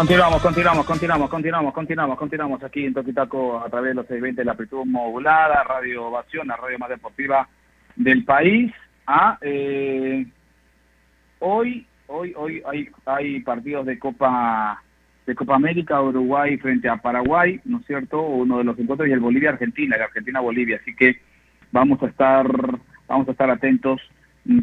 Continuamos, continuamos, continuamos, continuamos, continuamos, continuamos aquí en Toquitaco a través de los 620 de la amplitud modulada, Radio Ovación, la radio más deportiva del país. Ah, eh, hoy, hoy, hoy hay, hay partidos de Copa de Copa América, Uruguay frente a Paraguay, ¿no es cierto? Uno de los encuentros y el Bolivia-Argentina, el Argentina-Bolivia. Así que vamos a estar, vamos a estar atentos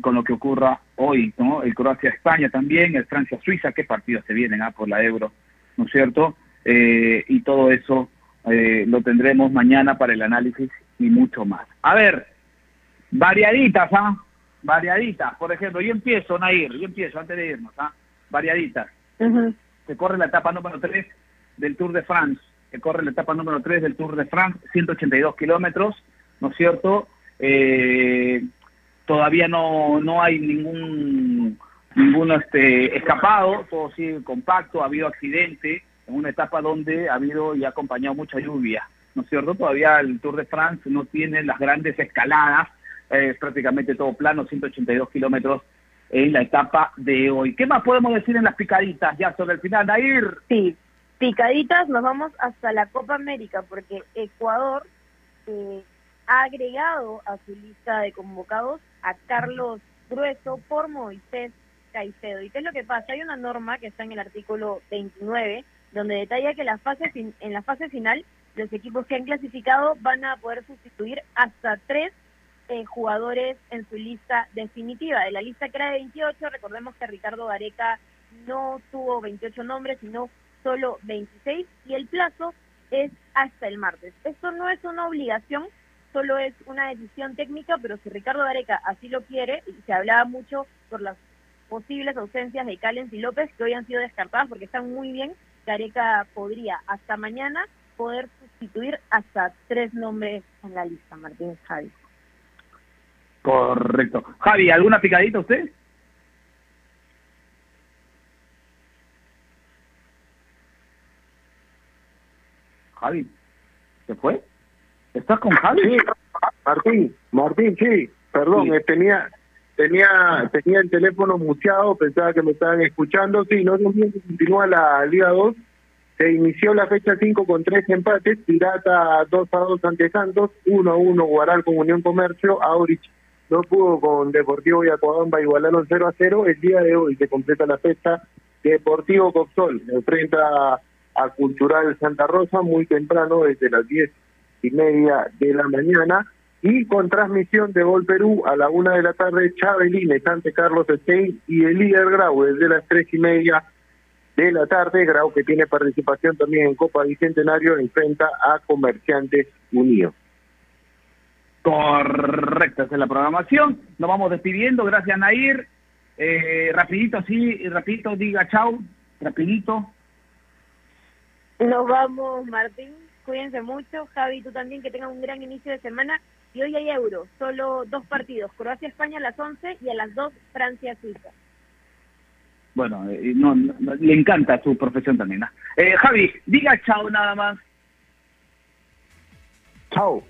con lo que ocurra hoy, ¿no? El Croacia-España también, el Francia-Suiza, qué partidos se vienen ah, por la Euro, ¿no es cierto? Eh, y todo eso eh, lo tendremos mañana para el análisis y mucho más. A ver, variaditas, ¿ah? Variaditas. Por ejemplo, yo empiezo, Nair, yo empiezo antes de irnos, ¿ah? Variaditas. Se corre la etapa número 3 del Tour de France, que corre la etapa número 3 del Tour de France, 182 kilómetros, ¿no es cierto? Eh, todavía no, no hay ningún ningún este escapado, todo sigue compacto, ha habido accidente en una etapa donde ha habido y ha acompañado mucha lluvia, ¿no es cierto? Todavía el Tour de France no tiene las grandes escaladas, es prácticamente todo plano, 182 kilómetros en la etapa de hoy. ¿Qué más podemos decir en las picaditas ya sobre el final, Nair? Sí, picaditas, nos vamos hasta la Copa América, porque Ecuador eh, ha agregado a su lista de convocados a Carlos Grueso por Moisés Caicedo. ¿Y qué es lo que pasa? Hay una norma que está en el artículo 29 donde detalla que la fase en la fase final los equipos que han clasificado van a poder sustituir hasta tres eh, jugadores en su lista definitiva. De la lista que era de 28, recordemos que Ricardo Gareca no tuvo 28 nombres, sino solo 26 y el plazo es hasta el martes. Esto no es una obligación, solo es una decisión técnica, pero si Ricardo Gareca así lo quiere, y se hablaba mucho por las posibles ausencias de Callens y López que hoy han sido descartadas porque están muy bien, Gareca podría hasta mañana poder sustituir hasta tres nombres en la lista, Martín Javi. Correcto. Javi, ¿alguna picadita usted? Javi, ¿se fue? ¿Estás con Javi? Sí, Martín, Martín, sí, perdón, eh, tenía tenía tenía el teléfono muteado, pensaba que me estaban escuchando, sí, no continúa la Liga 2, se inició la fecha 5 con tres empates, Pirata 2 a 2 ante Santos, 1 a 1 Guaral con Unión Comercio, Aurich no pudo con Deportivo Yacuabamba igualaron 0 a 0, el día de hoy se completa la fecha Deportivo Coxol, enfrenta a Cultural Santa Rosa muy temprano, desde las 10 y media de la mañana, y con transmisión de Gol Perú a la una de la tarde, Chabelines ante Carlos Stein y el líder Grau desde las tres y media de la tarde, Grau que tiene participación también en Copa Bicentenario, enfrenta a Comerciantes Unidos. Correcto, esa es la programación. Nos vamos despidiendo, gracias Nair. Eh, rapidito, sí, rapidito, diga chao, rapidito. Nos vamos, Martín. Cuídense mucho. Javi, tú también, que tengan un gran inicio de semana. Y hoy hay Euro, solo dos partidos. Croacia-España a las 11 y a las 2 Francia-Suiza. Bueno, eh, no, le encanta su profesión también. Eh, Javi, diga chao nada más. Chao.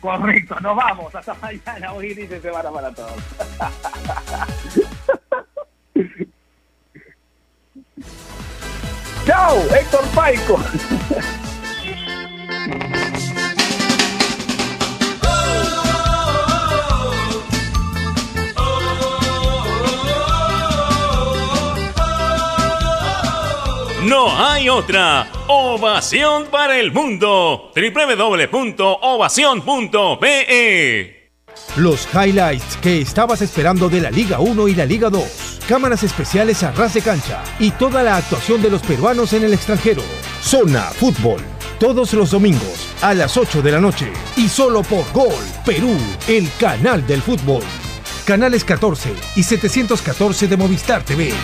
Correcto, nos vamos. Hasta mañana. Hoy dice semana para todos. ¡Chao! Héctor Paico. No hay otra. Ovación para el mundo. www.ovación.be Los highlights que estabas esperando de la Liga 1 y la Liga 2. Cámaras especiales a ras de cancha y toda la actuación de los peruanos en el extranjero. Zona Fútbol. Todos los domingos a las 8 de la noche y solo por Gol Perú, el canal del fútbol. Canales 14 y 714 de Movistar TV.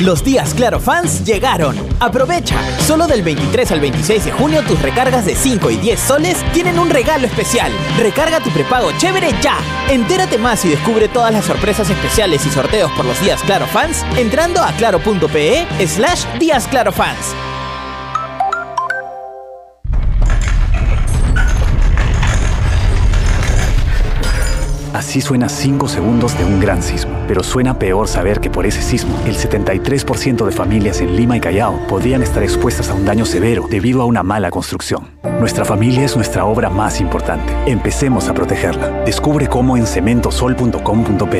Los días Claro Fans llegaron. Aprovecha. Solo del 23 al 26 de junio tus recargas de 5 y 10 soles tienen un regalo especial. Recarga tu prepago chévere ya. Entérate más y descubre todas las sorpresas especiales y sorteos por los días Claro Fans entrando a claro.pe slash días Claro Fans. Así suena 5 segundos de un gran sismo. Pero suena peor saber que por ese sismo, el 73% de familias en Lima y Callao podrían estar expuestas a un daño severo debido a una mala construcción. Nuestra familia es nuestra obra más importante. Empecemos a protegerla. Descubre cómo en cementosol.com.p.